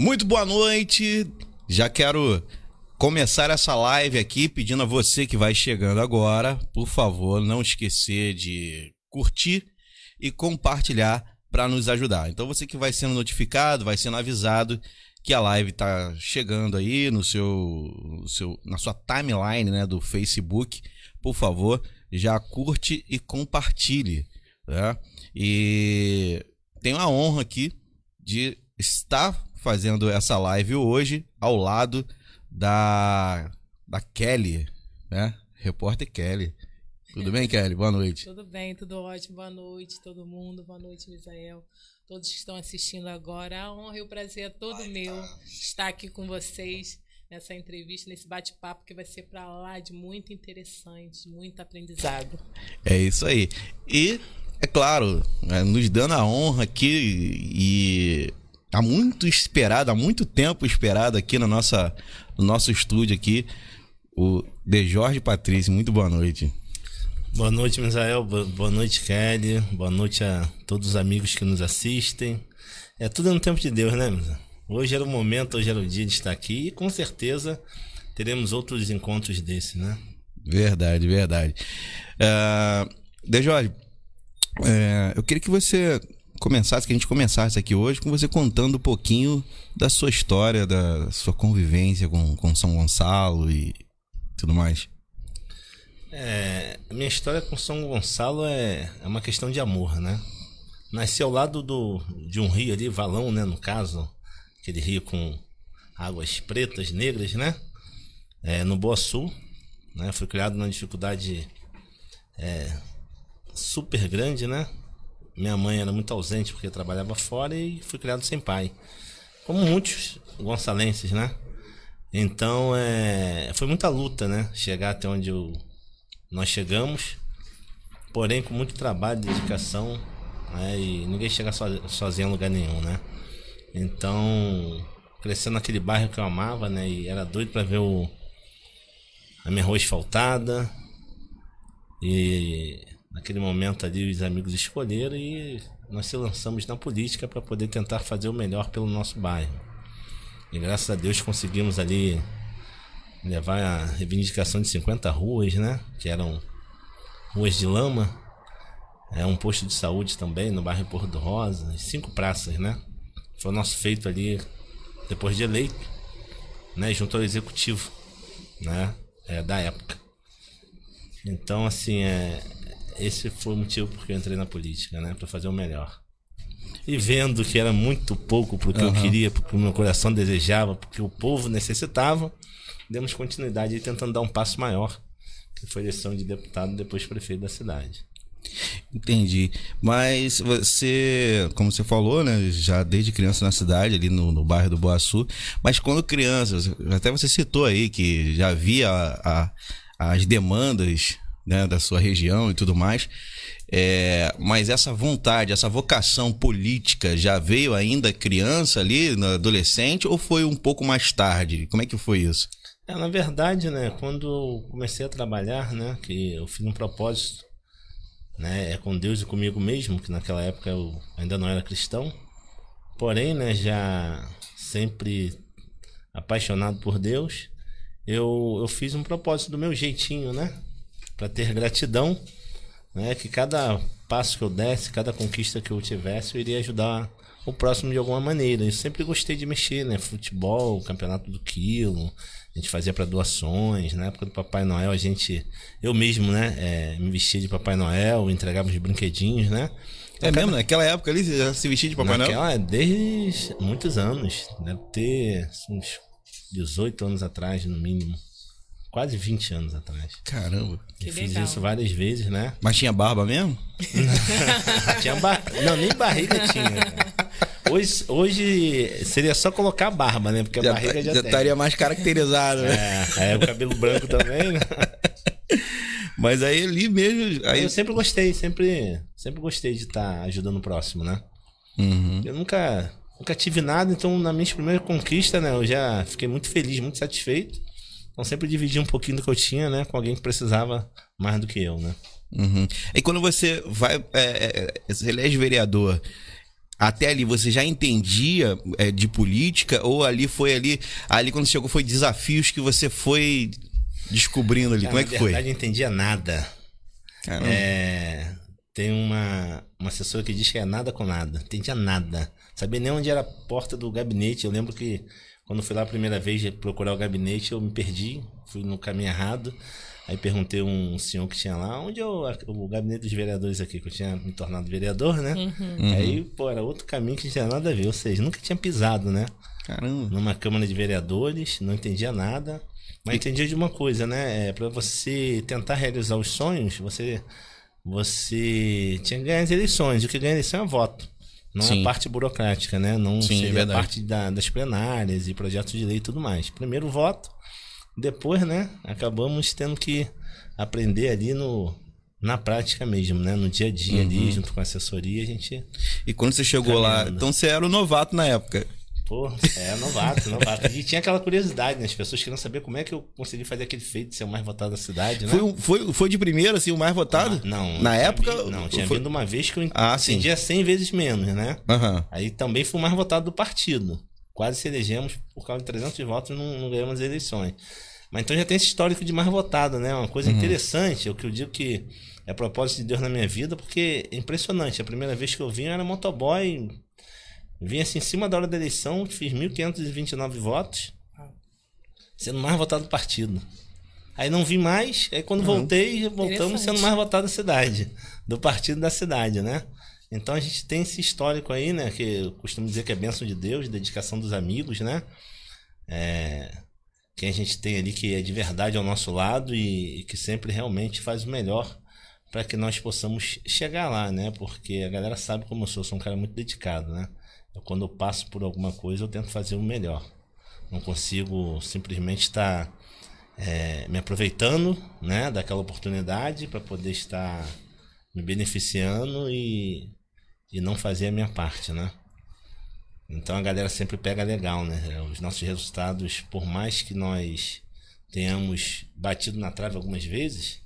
Muito boa noite. Já quero começar essa live aqui pedindo a você que vai chegando agora, por favor, não esquecer de curtir e compartilhar para nos ajudar. Então você que vai sendo notificado, vai sendo avisado que a live tá chegando aí no seu, seu na sua timeline, né, do Facebook. Por favor, já curte e compartilhe, né? E tenho a honra aqui de estar fazendo essa live hoje ao lado da da Kelly, né? Repórter Kelly. Tudo bem, Kelly? Boa noite. Tudo bem, tudo ótimo. Boa noite, todo mundo. Boa noite, Misael. Todos que estão assistindo agora. A honra e o prazer é todo meu estar aqui com vocês nessa entrevista, nesse bate-papo que vai ser para lá de muito interessante, muito aprendizado. É isso aí. E, é claro, né, nos dando a honra aqui e há muito esperado, há muito tempo esperado aqui na nossa, no nosso estúdio aqui, o De Jorge Patrício. Muito boa noite. Boa noite, Misael. Boa noite, Kelly. Boa noite a todos os amigos que nos assistem. É tudo no tempo de Deus, né, Misael? Hoje era o momento, hoje era o dia de estar aqui e com certeza teremos outros encontros desse, né? Verdade, verdade. Uh, De Jorge, uh, eu queria que você começasse, que a gente começasse aqui hoje com você contando um pouquinho da sua história, da sua convivência com, com São Gonçalo e tudo mais. É, minha história com São Gonçalo é, é uma questão de amor, né? Nasci ao lado do, de um rio ali, Valão, né? No caso, aquele rio com águas pretas, negras, né? É, no Boa Sul, né? Fui criado numa dificuldade é, super grande, né? Minha mãe era muito ausente porque trabalhava fora e fui criado sem pai. Como muitos gonçalenses, né? Então, é, foi muita luta, né? Chegar até onde eu, nós chegamos. Porém, com muito trabalho, dedicação. Né? E ninguém chega so, sozinho em lugar nenhum, né? Então, crescendo naquele bairro que eu amava, né? E era doido para ver o, a minha rua asfaltada. E naquele momento ali os amigos escolheram e nós se lançamos na política para poder tentar fazer o melhor pelo nosso bairro. E graças a Deus conseguimos ali levar a reivindicação de 50 ruas, né? Que eram ruas de lama. É um posto de saúde também no bairro Porto do Rosa, cinco praças, né? Foi o nosso feito ali depois de eleito, né? Junto ao executivo, né? É, da época. Então, assim, é, esse foi o motivo porque eu entrei na política, né? Para fazer o melhor. E vendo que era muito pouco porque uhum. eu queria, porque o meu coração desejava, porque o povo necessitava, demos continuidade e tentando dar um passo maior, que foi eleição de deputado depois prefeito da cidade. Entendi. Mas você, como você falou, né, já desde criança na cidade, ali no, no bairro do Boaçu, mas quando criança, até você citou aí que já via a, a, as demandas né, da sua região e tudo mais. É, mas essa vontade, essa vocação política já veio ainda criança ali, adolescente, ou foi um pouco mais tarde? Como é que foi isso? É, na verdade, né, quando comecei a trabalhar, né, que eu fiz um propósito, né, é com Deus e comigo mesmo, que naquela época eu ainda não era cristão, porém, né, já sempre apaixonado por Deus, eu, eu fiz um propósito do meu jeitinho, né, para ter gratidão, né? Que cada passo que eu desse, cada conquista que eu tivesse, eu iria ajudar o próximo de alguma maneira. Eu sempre gostei de mexer, né? Futebol, campeonato do quilo, a gente fazia para doações. Na época do Papai Noel, a gente, eu mesmo, né? É, me vestia de Papai Noel, entregava os brinquedinhos, né? É mesmo? Naquela época ali, você já se vestia de Papai Naquela, Noel? Desde muitos anos. Deve ter uns 18 anos atrás, no mínimo quase 20 anos atrás. Caramba. Que fiz legal. isso várias vezes, né? Mas tinha barba mesmo? tinha bar... Não, nem barriga tinha. Hoje, hoje seria só colocar barba, né? Porque a já, barriga tá- já, já estaria mais caracterizado, né? É, é, o cabelo branco também, né? Mas aí ali mesmo. Aí... Eu sempre gostei, sempre, sempre gostei de estar tá ajudando o próximo, né? Uhum. Eu nunca, nunca tive nada, então na minha primeira conquista, né? Eu já fiquei muito feliz, muito satisfeito. Então sempre dividi um pouquinho do que eu tinha, né, com alguém que precisava mais do que eu, né? Uhum. E quando você vai, é, é, você elege vereador, até ali você já entendia é, de política ou ali foi ali, ali quando chegou foi desafios que você foi descobrindo ali? Cara, Como é que na foi? verdade, eu entendia nada. É, tem uma, uma assessora que diz que é nada com nada. Entendia nada. Sabia nem onde era a porta do gabinete. Eu lembro que quando fui lá a primeira vez procurar o gabinete, eu me perdi. Fui no caminho errado. Aí perguntei a um senhor que tinha lá, onde é o, o gabinete dos vereadores aqui, que eu tinha me tornado vereador, né? Uhum. Aí, pô, era outro caminho que não tinha nada a ver. Ou seja, nunca tinha pisado, né? Caramba. numa Câmara de Vereadores, não entendia nada, mas entendia de uma coisa, né? É, para você tentar realizar os sonhos, você você tinha que ganhar as eleições. O que ganha eleição é voto. Não é Sim. a parte burocrática, né? Não Sim, é seria a verdade. parte da- das plenárias e projetos de lei e tudo mais. Primeiro o voto, depois, né? Acabamos tendo que aprender ali no, na prática mesmo, né? No dia a dia Uhum. ali, junto com a assessoria, a gente E quando você chegou lá, Caminhando. então você era o novato na época. Pô, é novato, novato. E tinha aquela curiosidade, né? As pessoas queriam saber como é que eu consegui fazer aquele feito de ser o mais votado da cidade, né? Foi, o- foi, foi de primeira, assim, o mais votado? Não. Na tinha época? vi- Não, tinha foi... vindo uma vez que eu Ah, sim. entendia 100 vezes menos, né? Aham. Aí também fui o mais votado do partido. Quase se elegemos por causa de 300 votos não, não ganhamos as eleições. Mas então já tem esse histórico de mais votado, né? Uma coisa interessante, é o que eu digo que é propósito de Deus na minha vida, porque é impressionante. A primeira vez que eu vim eu era motoboy, vim assim em cima da hora da eleição, fiz 1.529 votos, sendo mais votado do partido. Aí não vim mais, aí quando voltei, voltamos sendo mais votado da cidade, do partido da cidade, né? Então a gente tem esse histórico aí, né? Que eu costumo dizer que é bênção de Deus, dedicação dos amigos, né? É, quem a gente tem ali que é de verdade ao nosso lado e, e que sempre realmente faz o melhor para que nós possamos chegar lá, né? Porque a galera sabe como eu sou, sou um cara muito dedicado, né? Eu, quando eu passo por alguma coisa, eu tento fazer o melhor. Não consigo simplesmente estar é, me aproveitando, né, daquela oportunidade para poder estar me beneficiando e, e não fazer a minha parte, né? Então a galera sempre pega legal, né? Os nossos resultados, por mais que nós tenhamos batido na trave algumas vezes,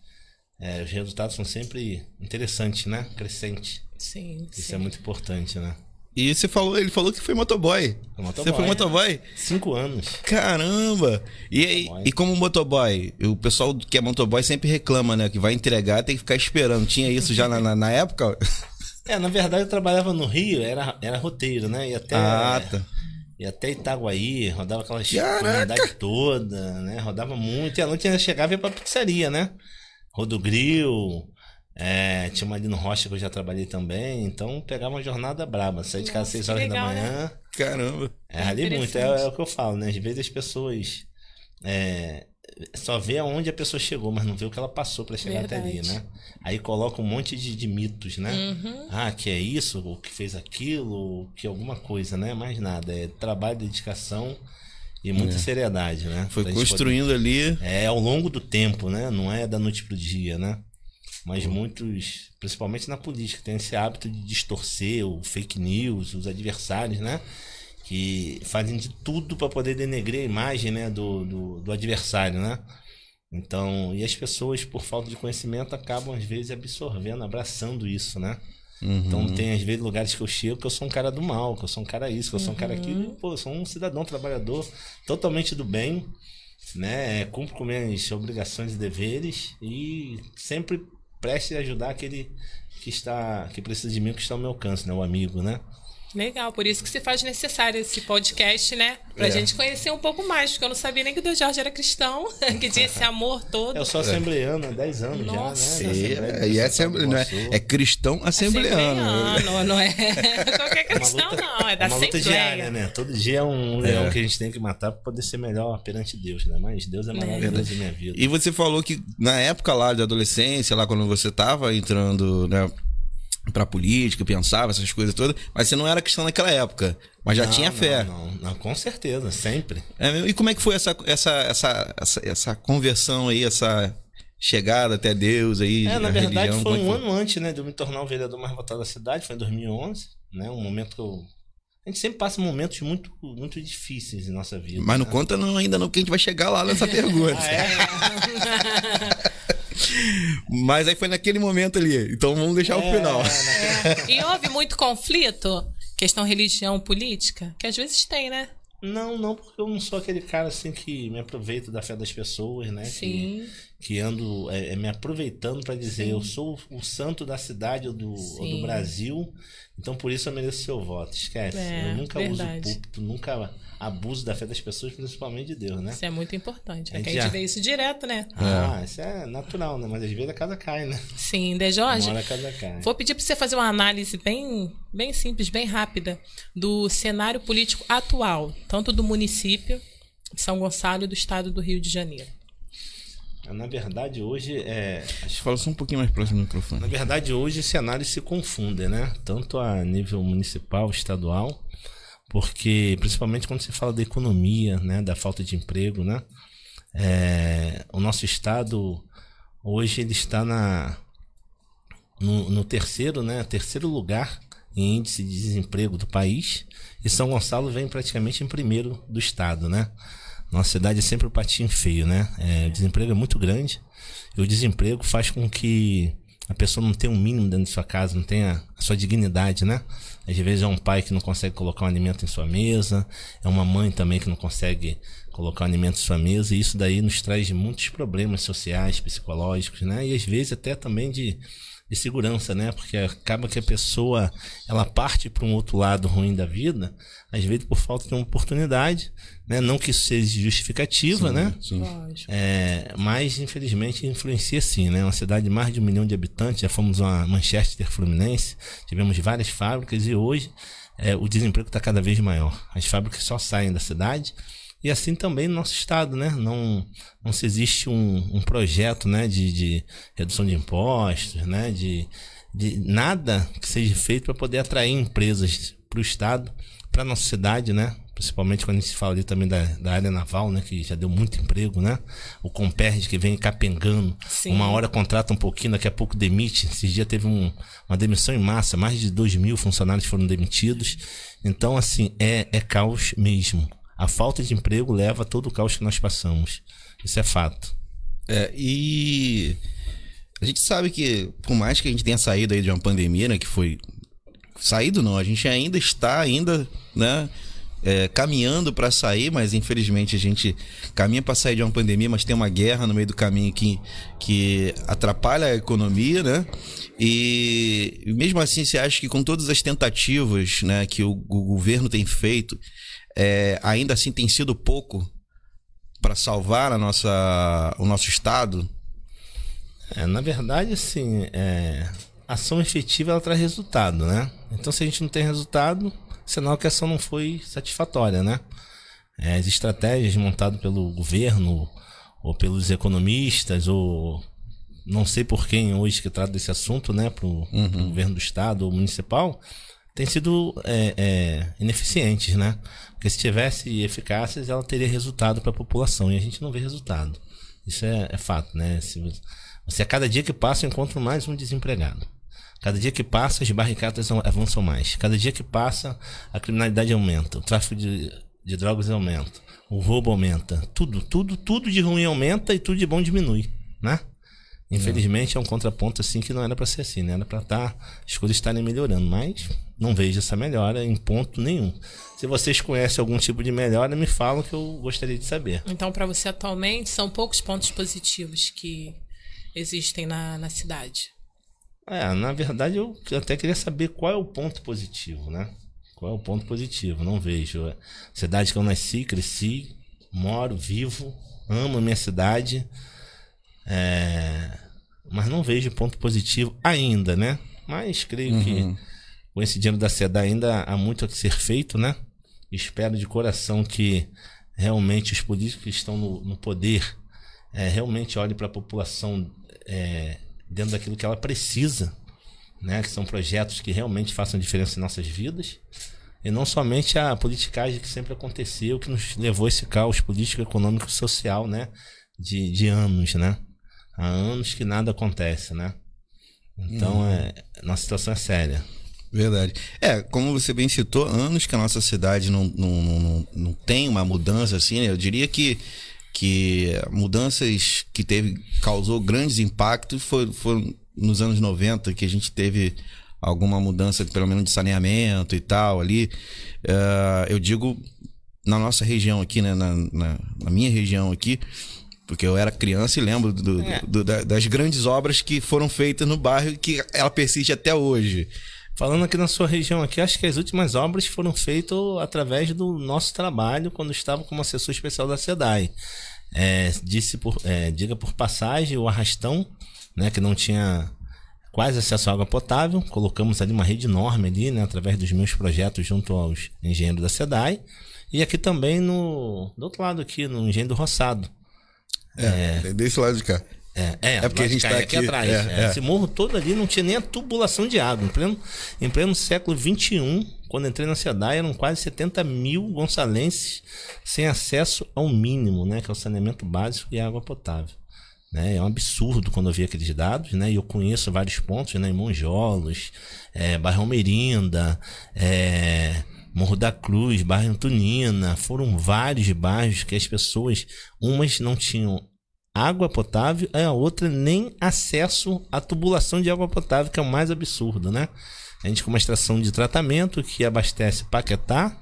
é, os resultados são sempre interessantes, né? Crescentes. Sim, Isso sim. é muito importante, né? E você falou, ele falou que foi motoboy. Motoboy, Você foi motoboy? Cinco anos. Caramba! E, aí, e como motoboy? O pessoal que é motoboy sempre reclama, né? Que vai entregar, tem que ficar esperando. Tinha isso já na, na, na época? É, na verdade eu trabalhava no Rio, era, era roteiro, né? E até, Ah, tá. e até Itaguaí, rodava aquelas Caraca! comunidades toda, né? Rodava muito. E à noite ainda chegava e ia pra pizzaria, né? Rodogril, é, tinha uma ali no Rocha que eu já trabalhei também. Então pegava uma jornada braba. Saí de casa às Nossa, 6 que horas legal, da né? manhã. Caramba. É, ali muito, é, é o que eu falo, né? Às vezes as pessoas é, só vê aonde a pessoa chegou, mas não vê o que ela passou pra chegar até ali, Verdade. né? Aí coloca um monte de, de mitos, né? Uhum. Ah, que é isso, ou que fez aquilo, que alguma coisa, né? Mais nada. É trabalho, dedicação e muita seriedade, né? É. Foi Pra construindo ali. poder- É ao longo do tempo, né? Não é da noite pro dia, né? Mas Uhum. muitos, principalmente na política, tem esse hábito de distorcer o fake news, os adversários, né? Que fazem de tudo para poder denegrir a imagem né? do, do, do adversário, né? Então, e as pessoas, por falta de conhecimento, acabam às vezes absorvendo, abraçando isso, né? Uhum. Então tem às vezes lugares que eu chego que eu sou um cara do mal, que eu sou um cara isso, que eu sou um cara aquilo, e, pô, eu sou um cidadão trabalhador totalmente do bem, né? Cumpro com minhas obrigações e deveres e sempre preste a ajudar aquele que está que precisa de mim, que está ao meu alcance, né? O amigo, né? Legal, por isso que se faz necessário esse podcast, né? Pra É. gente conhecer um pouco mais, porque eu não sabia nem que o Deus Jorge era cristão, que tinha esse amor todo. Eu sou assembleano há 10 anos Nossa. já, né? E, é, e é, não é, é cristão assembleano. Assembleano, não é qualquer É cristão, luta- não, é da uma luta diária, né? Todo dia é um leão que a gente tem que matar para poder ser melhor perante Deus, né? Mas Deus é maravilhoso em minha vida. E você falou que na época lá de adolescência, lá quando você tava entrando, né, pra política, pensava essas coisas todas, mas você não era cristão naquela época, mas já Não, tinha não, fé. Não, não, com certeza, sempre. É e como é que foi essa, essa, essa, essa, essa conversão aí, essa chegada até Deus aí? É, na verdade religião, foi um é que ano antes, né, de eu me tornar o vereador mais votado da cidade, foi em 2011, né? Um momento que eu a gente sempre passa momentos muito muito difíceis em nossa vida. Mas não né? conta não, ainda não que a gente vai chegar lá nessa pergunta. Ah, é? Mas aí foi naquele momento ali. Então vamos deixar o É, final. naquele- E houve muito conflito? Questão religião política? Que às vezes tem, né? Não, não, porque eu não sou aquele cara assim que me aproveito da fé das pessoas, né? Sim. Que, que ando é, é me aproveitando para dizer Sim. eu sou o santo da cidade ou do, ou do. Brasil, então por isso eu mereço seu voto. Esquece. É, eu nunca verdade. uso púlpito, nunca abuso da fé das pessoas, principalmente de Deus, né? Isso é muito importante. A É que a gente já- vê isso direto, né? Ah, isso é natural, né? Mas às vezes a casa cai, né? Sim, De Jorge. Uma hora a casa cai. Vou pedir para você fazer uma análise bem, bem simples, bem rápida, do cenário político atual, tanto do município de São Gonçalo e do estado do Rio de Janeiro. Na verdade, hoje é. Fala só um pouquinho mais próximo do microfone. Na verdade, hoje esse cenários se confundem, né? Tanto a nível municipal, estadual, porque principalmente quando se fala da economia, né? Da falta de emprego, né? É, o nosso estado hoje ele está na no, no terceiro, né? Terceiro lugar em índice de desemprego do país e São Gonçalo vem praticamente em primeiro do estado, né? Nossa cidade é sempre o patinho feio, né? É, o desemprego é muito grande e o desemprego faz com que a pessoa não tenha um mínimo dentro de sua casa, não tenha a sua dignidade, né? Às vezes é um pai que não consegue colocar um alimento em sua mesa, é uma mãe também que não consegue colocar um alimento em sua mesa, e isso daí nos traz muitos problemas sociais, psicológicos, né? E às vezes até também de, de segurança, né? Porque acaba que a pessoa ela parte para um outro lado ruim da vida, às vezes por falta de uma oportunidade, né? Não que isso seja justificativa, né? Sim. É, mas infelizmente influencia sim, né? Uma cidade de mais de um milhão de habitantes, já fomos uma Manchester Fluminense, tivemos várias fábricas e hoje é, o desemprego está cada vez maior. As fábricas só saem da cidade e assim também no nosso estado, né? Não, não se existe um, um projeto, né? De, de redução de impostos, né? De, de nada que seja feito para poder atrair empresas para o estado, para nossa cidade, né? Principalmente quando a gente se fala ali também da, da área naval, né? Que já deu muito emprego, né? O Comperj que vem capengando. Sim. Uma hora contrata um pouquinho, daqui a pouco demite. Esses dias teve um, uma demissão em massa, mais de 2 mil funcionários foram demitidos. Então, assim, é, é caos mesmo. A falta de emprego leva a todo o caos que nós passamos. Isso é fato. É, e a gente sabe que, por mais que a gente tenha saído aí de uma pandemia, né, que foi saído não, a gente ainda está ainda, né, é, caminhando para sair, mas infelizmente a gente caminha para sair de uma pandemia, mas tem uma guerra no meio do caminho que, que atrapalha a economia, né? E mesmo assim, você acha que com todas as tentativas, né, que o, o governo tem feito, é, ainda assim tem sido pouco para salvar a nossa, o nosso estado? É, na verdade, assim, é, ação efetiva ela traz resultado, né? Então, se a gente não tem resultado, sinal que a ação não foi satisfatória, né? É, as estratégias montadas pelo governo ou pelos economistas ou não sei por quem hoje que trata desse assunto, né, para o governo do estado ou municipal, têm sido é, é, ineficientes, né? Porque se tivesse eficácias, ela teria resultado para a população e a gente não vê resultado. Isso é, é fato, né? Se você, a cada dia que passa, eu encontro mais um desempregado. Cada dia que passa, as barricadas avançam mais. Cada dia que passa, a criminalidade aumenta, o tráfico de, de drogas aumenta, o roubo aumenta. Tudo, tudo, tudo de ruim aumenta e tudo de bom diminui, né? Infelizmente é um contraponto assim que não era para ser assim, né? Era para estar as coisas estarem melhorando, mas não vejo essa melhora em ponto nenhum. Se vocês conhecem algum tipo de melhora, me falam que eu gostaria de saber. Então, para você atualmente, são poucos pontos positivos que existem na, na cidade. É, na verdade eu até queria saber qual é o ponto positivo, né? Qual é o ponto positivo? Não vejo. É, Cidade que eu nasci, cresci, moro, vivo, amo a minha cidade. É, mas não vejo ponto positivo ainda, né? Mas creio que com esse dinheiro da SEDA ainda há muito a ser feito, né? Espero de coração que realmente os políticos que estão no, no poder é, realmente olhem para a população é, dentro daquilo que ela precisa, né? Que são projetos que realmente façam diferença em nossas vidas. E não somente a politicagem que sempre aconteceu, que nos levou a esse caos político, econômico e social, né? De, de anos, né? Há anos que nada acontece, né? Então, é, nossa situação é séria. Verdade. É, como você bem citou, anos que a nossa cidade não, não, não, não, não tem uma mudança assim, né? Eu diria que, que mudanças que teve, causou grandes impactos foram, foram nos anos 90, que a gente teve alguma mudança, pelo menos de saneamento e tal ali. Uh, eu digo na nossa região aqui, né? Na, na, na, minha região aqui, porque eu era criança e lembro do, é. do, do, das grandes obras que foram feitas no bairro e que ela persiste até hoje. Falando aqui na sua região aqui, acho que as últimas obras foram feitas através do nosso trabalho quando estava como assessor especial da SEDAI. É, disse por, é, diga por passagem, o arrastão, né, que não tinha quase acesso à água potável, colocamos ali uma rede enorme ali, né, através dos meus projetos junto aos engenheiros da SEDAI. E aqui também no do outro lado aqui, no engenho do Roçado. É, é desse lado de cá. É, é, é porque a gente está aqui, aqui, atrás. É, é. Esse morro todo ali não tinha nem a tubulação de água. Em pleno, em pleno século XXI, quando entrei na SEDAI, eram quase 70 mil gonçalenses sem acesso ao mínimo, né? Que é o saneamento básico e água potável. Né? É um absurdo quando eu vi aqueles dados, né? E eu conheço vários pontos, né? Em Monjolos, é, Bairro Merinda, é, Morro da Cruz, Bairro Antonina. Foram vários bairros que as pessoas, umas não tinham água potável, a outra nem acesso à tubulação de água potável, que é o mais absurdo, né? A gente com uma extração de tratamento que abastece Paquetá,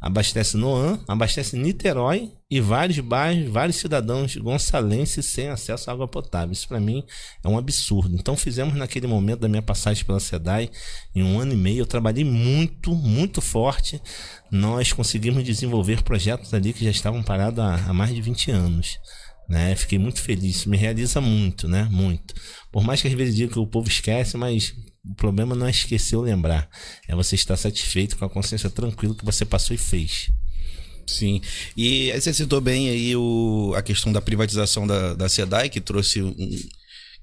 abastece Noan, abastece Niterói e vários bairros, vários cidadãos gonçalenses sem acesso à água potável. Isso para mim é um absurdo. Então fizemos naquele momento da minha passagem pela SEDAI, em um ano e meio, eu trabalhei muito, muito forte. Nós conseguimos desenvolver projetos ali que já estavam parados há, há mais de 20 anos né? Fiquei muito feliz, isso me realiza muito, né? Muito. Por mais que às vezes diga que o povo esquece, mas o problema não é esquecer ou lembrar, é você estar satisfeito com a consciência tranquila que você passou e fez. Sim. E você citou bem aí o, a questão da privatização da, da SEDAI, que trouxe um,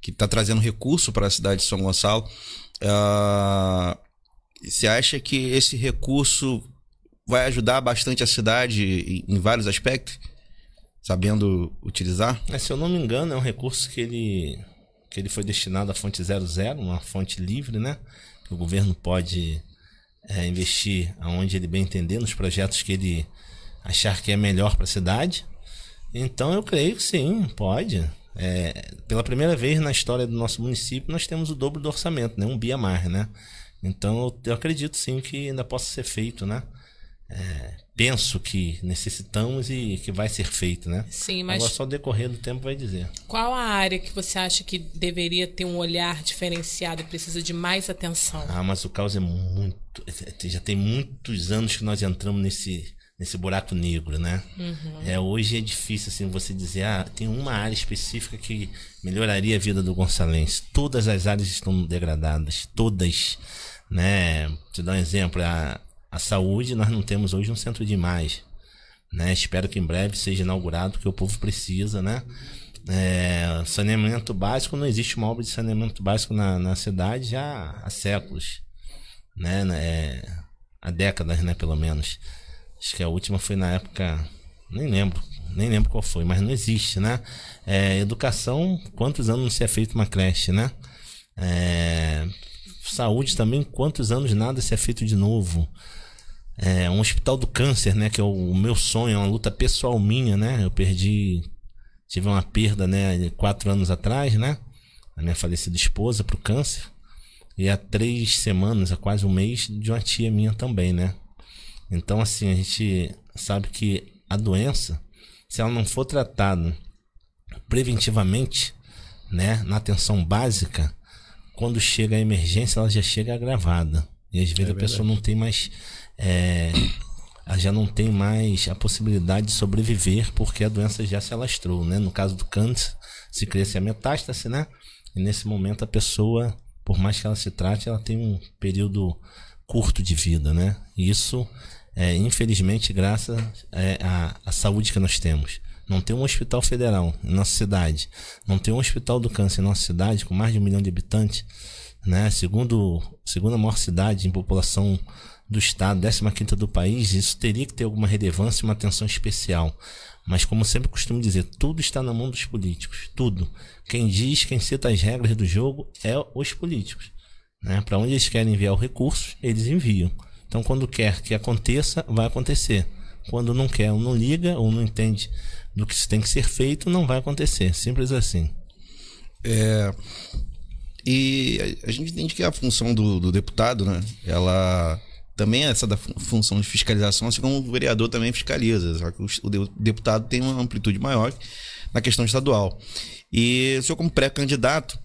que está trazendo recurso para a cidade de São Gonçalo. Uh, você acha que esse recurso vai ajudar bastante a cidade em, em vários aspectos? Sabendo utilizar? É, se eu não me engano, é um recurso que ele, que ele foi destinado à fonte 00, uma fonte livre, né? Que o governo pode é, investir aonde ele bem entender, nos projetos que ele achar que é melhor para a cidade. Então eu creio que sim, pode. É, pela primeira vez na história do nosso município, nós temos o dobro do orçamento, né? um biamar, né? Então eu acredito sim que ainda possa ser feito, né? É, penso que necessitamos e que vai ser feito, né? Sim, mas. Agora só o decorrer do tempo vai dizer. Qual a área que você acha que deveria ter um olhar diferenciado e precisa de mais atenção? Ah, mas o caos é muito. Já tem muitos anos que nós entramos nesse, nesse buraco negro, né? Uhum. É, hoje é difícil assim você dizer, ah, tem uma área específica que melhoraria a vida do Gonçalense. Todas as áreas estão degradadas, todas, né? Te dar um exemplo, a a saúde, nós não temos hoje um centro de imagem. Né? Espero que em breve seja inaugurado, porque o povo precisa, né? É, saneamento básico, não existe uma obra de saneamento básico na, na cidade já há séculos, né? É, há décadas, né? Pelo menos. Acho que a última foi na época, nem lembro, nem lembro qual foi, mas não existe, né? É, educação, quantos anos não se é feito uma creche, né? É, saúde também, quantos anos nada se é feito de novo? É, um hospital do câncer, né? Que é o, o, meu sonho, é uma luta pessoal minha, né? Eu perdi, tive uma perda, né? Quatro anos atrás, né? A minha falecida esposa pro câncer. E há três semanas, há quase um mês, de uma tia minha também, né? Então, assim, a gente sabe que a doença, se ela não for tratada preventivamente, né? Na atenção básica, quando chega a emergência, ela já chega agravada. E às vezes é a pessoa não tem mais é, já não tem mais a possibilidade de sobreviver porque a doença já se alastrou, né? No caso do câncer, se cresce a metástase, né? E nesse momento a pessoa, por mais que ela se trate, ela tem um período curto de vida, né? E isso, é, infelizmente, graças é, à, saúde que nós temos. Não tem um hospital federal em nossa cidade. Não tem um hospital do câncer em nossa cidade, com mais de um milhão de habitantes. Né? Segundo, segunda maior cidade em população do Estado, 15 do país, isso teria que ter alguma relevância e uma atenção especial. Mas, como sempre costumo dizer, tudo está na mão dos políticos. Tudo. Quem diz, quem cita as regras do jogo é os políticos. Né? Para onde eles querem enviar o recurso, eles enviam. Então, quando quer que aconteça, vai acontecer. Quando não quer ou não liga ou não entende do que tem que ser feito, não vai acontecer. Simples assim. É, E a gente entende que a função do, do deputado, né? Ela também essa da função de fiscalização, assim como o vereador também fiscaliza. Só que o deputado tem uma amplitude maior na questão estadual. E o senhor, como pré-candidato,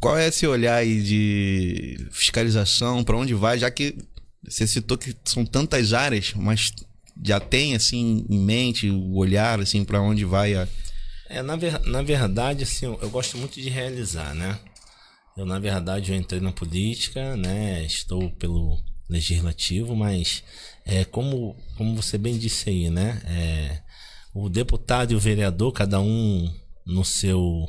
qual é esse olhar aí de fiscalização? Para onde vai? Já que você citou que são tantas áreas, mas já tem assim em mente o olhar assim para onde vai a é, na, ver, na verdade assim eu gosto muito de realizar né eu na verdade eu entrei na política né estou pelo legislativo mas é como como você bem disse aí né é, o deputado e o vereador cada um no seu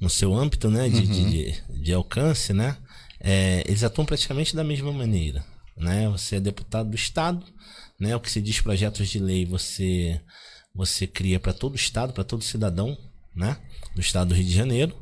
no seu âmbito né de, uhum. de, de, alcance né é, eles atuam praticamente da mesma maneira né você é deputado do estado né? O que se diz projetos de lei você você cria para todo o estado, para todo cidadão, né? Do estado do Rio de Janeiro,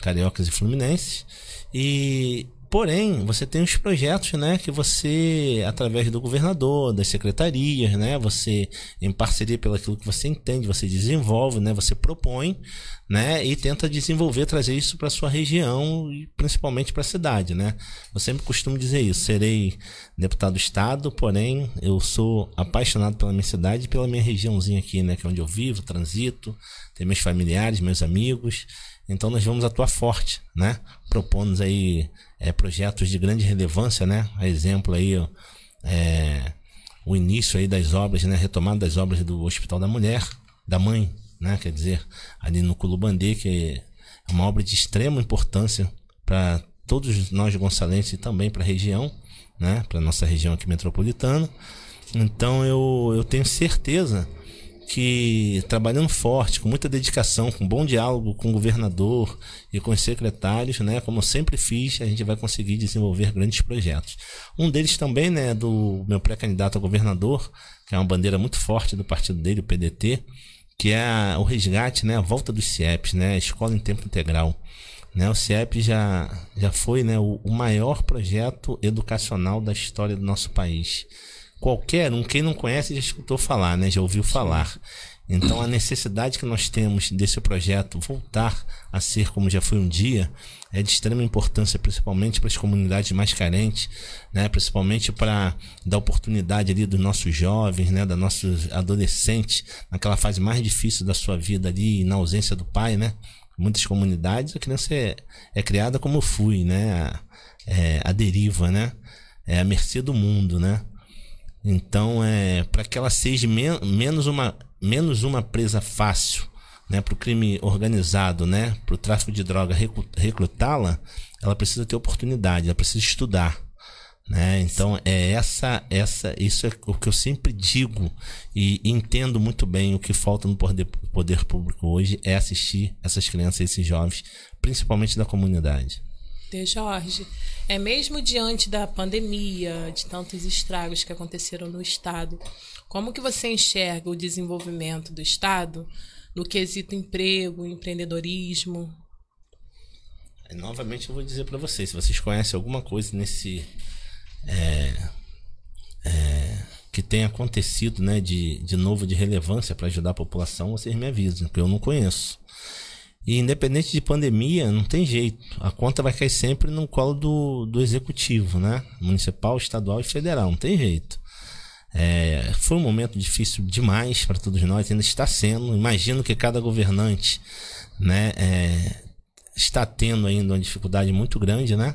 cariocas e fluminenses. E Porém, você tem os projetos, né, que você, através do governador, das secretarias, né, você, em parceria pelo aquilo que você entende, você desenvolve, né, você propõe, né, e tenta desenvolver, trazer isso para sua região e principalmente para a cidade, né. Eu sempre costumo dizer isso, serei deputado do estado, porém, eu sou apaixonado pela minha cidade e pela minha regiãozinha aqui, né, que é onde eu vivo, transito, tenho meus familiares, meus amigos, então nós vamos atuar forte, né? Propondo aí é, projetos de grande relevância, né? A exemplo aí, é, o início aí das obras, né? Retomada das obras do Hospital da Mulher, da Mãe, né? Quer dizer, ali no Culubandê, que é uma obra de extrema importância para todos nós gonçalenses e também para a região, né? Para nossa região aqui metropolitana. Então eu, eu tenho certeza que trabalhando forte, com muita dedicação, com bom diálogo com o governador e com os secretários, né, como sempre fiz, a gente vai conseguir desenvolver grandes projetos. Um deles também, né, do meu pré-candidato a governador, que é uma bandeira muito forte do partido dele, o PDT, que é o resgate, né, a volta dos CIEPs, né, escola em tempo integral. Né, o CIEP já, já foi né, o, o maior projeto educacional da história do nosso país qualquer um, quem não conhece já escutou falar, né? Já ouviu falar. Então a necessidade que nós temos desse projeto voltar a ser como já foi um dia é de extrema importância, principalmente para as comunidades mais carentes, né? Principalmente para dar oportunidade ali dos nossos jovens, né? Da nossos adolescentes naquela fase mais difícil da sua vida ali, na ausência do pai, né? Muitas comunidades a criança é, é criada como fui, né? A, é, a deriva, né? É a mercê do mundo, né? Então, é para que ela seja men menos uma menos uma presa fácil, né, para o crime organizado, né, para o tráfico de droga recrutá-la, ela precisa ter oportunidade, ela precisa estudar, né? Então é essa essa isso é o que eu sempre digo e entendo muito bem o que falta no poder, poder público hoje é assistir essas crianças, esses jovens, principalmente da comunidade. De Jorge, é mesmo diante da pandemia, de tantos estragos que aconteceram no estado, como que você enxerga o desenvolvimento do estado no quesito emprego, empreendedorismo? Novamente eu vou dizer para vocês, se vocês conhecem alguma coisa nesse é, é, que tem acontecido, né, de, de novo de relevância para ajudar a população, vocês me avisam, porque eu não conheço. E independente de pandemia, não tem jeito. A conta vai cair sempre no colo do, do executivo, né? Municipal, estadual e federal, não tem jeito. É, foi um momento difícil demais para todos nós, ainda está sendo. Imagino que cada governante né, é, está tendo ainda uma dificuldade muito grande, né?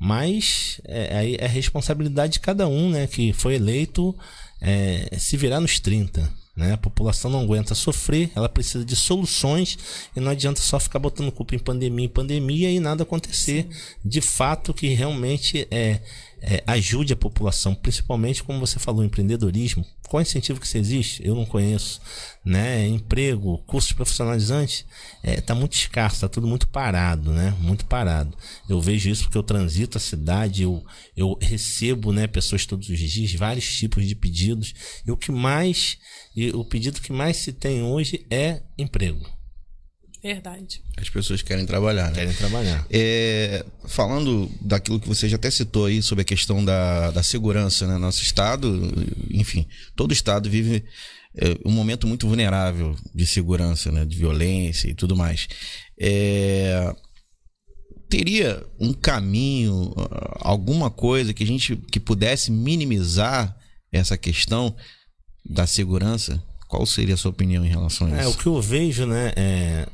Mas é, é, responsabilidade de cada um, né? Que foi eleito é, se virar nos 30. Né? A população não aguenta sofrer, ela precisa de soluções e não adianta só ficar botando culpa em pandemia, em pandemia e nada acontecer Sim. de fato que realmente é, é, ajude a população, principalmente como você falou, empreendedorismo. Qual incentivo que existe? Eu não conheço. Né? Emprego, cursos profissionalizantes, está é, muito escasso, está tudo muito parado, né? Muito parado. Eu vejo isso porque eu transito a cidade, eu, eu recebo né, pessoas todos os dias, vários tipos de pedidos. E o que mais, e o pedido que mais se tem hoje é emprego. Verdade. As pessoas querem trabalhar, né? Querem trabalhar. É, falando daquilo que você já até citou aí sobre a questão da, da segurança, né? Nosso estado, enfim, todo estado vive é, um momento muito vulnerável de segurança, né? De violência e tudo mais. É, teria um caminho, alguma coisa que a gente que pudesse minimizar essa questão da segurança? Qual seria a sua opinião em relação a isso? É, o que eu vejo, né, é,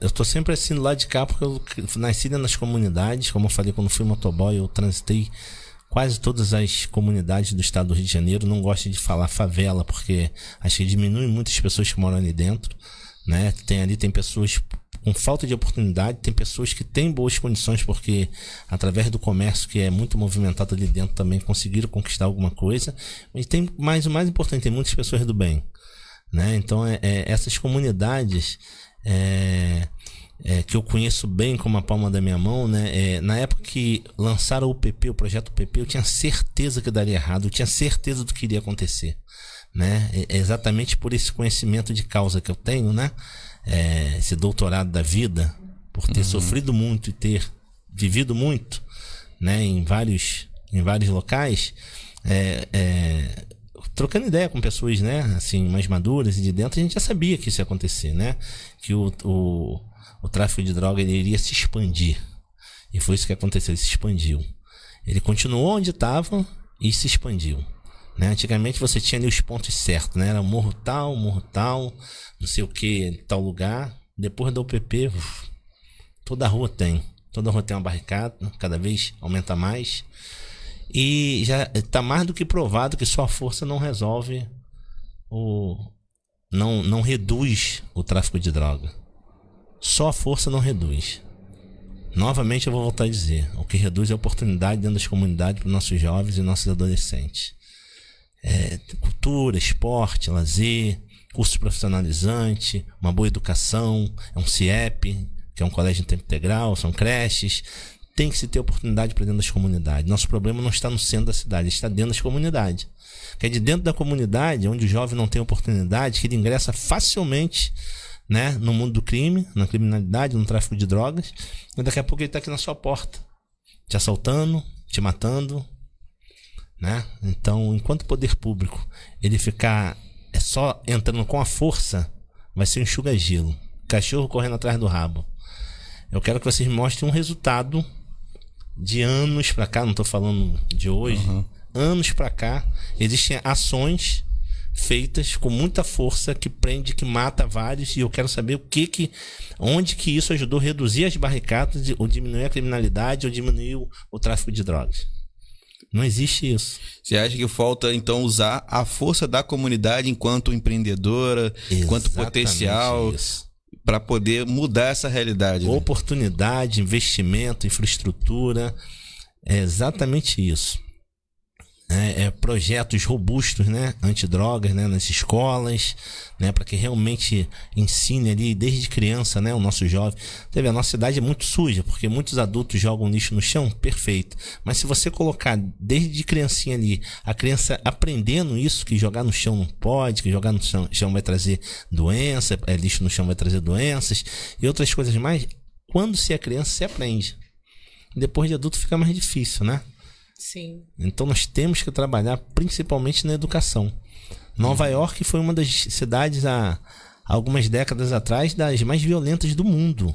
eu tô sempre assim do lado de cá porque eu nasci nas comunidades, como eu falei quando fui motoboy, eu transitei quase todas as comunidades do estado do Rio de Janeiro. Não gosto de falar favela porque acho que diminui muitas pessoas que moram ali dentro, né? Tem ali tem pessoas com falta de oportunidade, tem pessoas que têm boas condições porque através do comércio que é muito movimentado ali dentro também conseguiram conquistar alguma coisa. Mas tem mais o mais importante, tem muitas pessoas do bem, né? Então é, é essas comunidades é, é, que eu conheço bem como a palma da minha mão, né? É, na época que lançaram o PP, o projeto PP, eu tinha certeza que daria errado, eu tinha certeza do que iria acontecer, né? É, é exatamente por esse conhecimento de causa que eu tenho, né? É, esse doutorado da vida, por ter uhum. sofrido muito e ter vivido muito, né? Em vários, em vários locais, é, é, trocando ideia com pessoas, né? Assim, mais maduras e de dentro, a gente já sabia que isso ia acontecer, né? Que o, o o tráfico de droga ele iria se expandir. E foi isso que aconteceu, ele se expandiu. Ele continuou onde estava e se expandiu. Né? Antigamente você tinha ali os pontos certos, né? Era morro tal, morro tal, não sei o que, tal lugar. Depois do UPP, toda rua tem. Toda rua tem uma barricada, cada vez aumenta mais. E já está mais do que provado que só a força não resolve o. não, não reduz o tráfico de droga. Só a força não reduz. Novamente eu vou voltar a dizer: o que reduz é a oportunidade dentro das comunidades para os nossos jovens e nossos adolescentes. É, cultura, esporte, lazer, curso profissionalizante, uma boa educação, é um CIEP, que é um colégio em tempo integral, são creches. Tem que se ter oportunidade para dentro das comunidades. Nosso problema não está no centro da cidade, está dentro das comunidades. Que é de dentro da comunidade, onde o jovem não tem oportunidade, que ele ingressa facilmente né, no mundo do crime, na criminalidade, no tráfico de drogas, e daqui a pouco ele está aqui na sua porta, te assaltando, te matando, né? Então, enquanto o poder público ele ficar é só entrando com a força, vai ser um enxuga-gelo, cachorro correndo atrás do rabo. Eu quero que vocês mostrem um resultado de anos para cá, não estou falando de hoje, uhum. anos para cá, existem ações feitas com muita força que prende, que mata vários e eu quero saber o que que onde que isso ajudou a reduzir as barricadas ou diminuir a criminalidade ou diminuir o, tráfico de drogas. Não existe isso. Você acha que falta então usar a força da comunidade enquanto empreendedora, Exatamente enquanto potencial para poder mudar essa realidade? Né? Oportunidade, investimento, infraestrutura, é exatamente isso né, é, projetos robustos, né, antidrogas, né, nas escolas, né, para que realmente ensine ali desde criança, né, o nosso jovem. Teve a nossa cidade é muito suja, porque muitos adultos jogam lixo no chão, perfeito. Mas se você colocar desde criancinha ali, a criança aprendendo isso, que jogar no chão não pode, que jogar no chão, chão vai trazer doença, é, lixo no chão vai trazer doenças e outras coisas mais, quando se é criança, se aprende. Depois de adulto fica mais difícil, né? Sim. Então nós temos que trabalhar principalmente na educação. Nova uhum. York foi uma das cidades há algumas décadas atrás das mais violentas do mundo.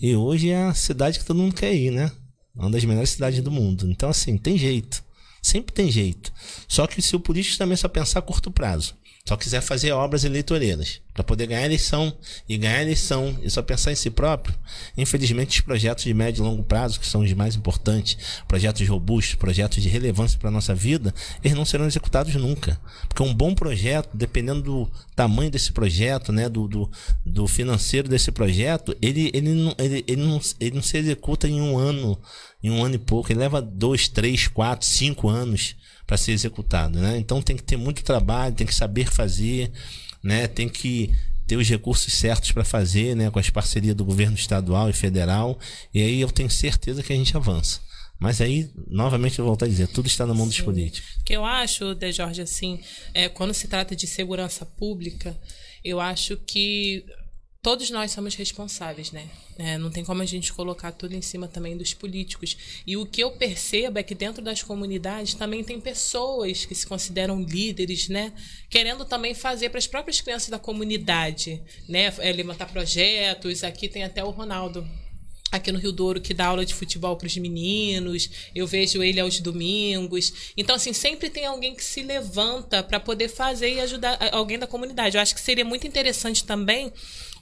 E hoje é a cidade que todo mundo quer ir, né? Uma das melhores cidades do mundo. Então, assim, tem jeito. Sempre tem jeito. Só que se o político também só pensar a curto prazo, só quiser fazer obras eleitoreiras para poder ganhar eleição e ganhar eleição e só pensar em si próprio, infelizmente os projetos de médio e longo prazo, que são os mais importantes, projetos robustos, projetos de relevância para a nossa vida, eles não serão executados nunca. Porque um bom projeto, dependendo do tamanho desse projeto, né, do, do, do financeiro desse projeto, ele, ele, não, ele, ele, não, ele não se executa em um ano, em um ano e pouco, ele leva dois, três, quatro, cinco anos para ser executado, né? Então tem que ter muito trabalho, tem que saber fazer, né? Tem que ter os recursos certos para fazer, né? Com as parcerias do governo estadual e federal. E aí eu tenho certeza que a gente avança. Mas aí, novamente, eu volto a dizer, tudo está na mão Sim. dos políticos. que eu acho, De Jorge, assim, é, quando se trata de segurança pública, eu acho que todos nós somos responsáveis, né? É, não tem como a gente colocar tudo em cima também dos políticos. E o que eu percebo é que dentro das comunidades também tem pessoas que se consideram líderes, né? Querendo também fazer para as próprias crianças da comunidade, né? É, levantar projetos. Aqui tem até o Ronaldo aqui no Rio Douro que dá aula de futebol para os meninos. Eu vejo ele aos domingos. Então, assim, sempre tem alguém que se levanta para poder fazer e ajudar alguém da comunidade. Eu acho que seria muito interessante também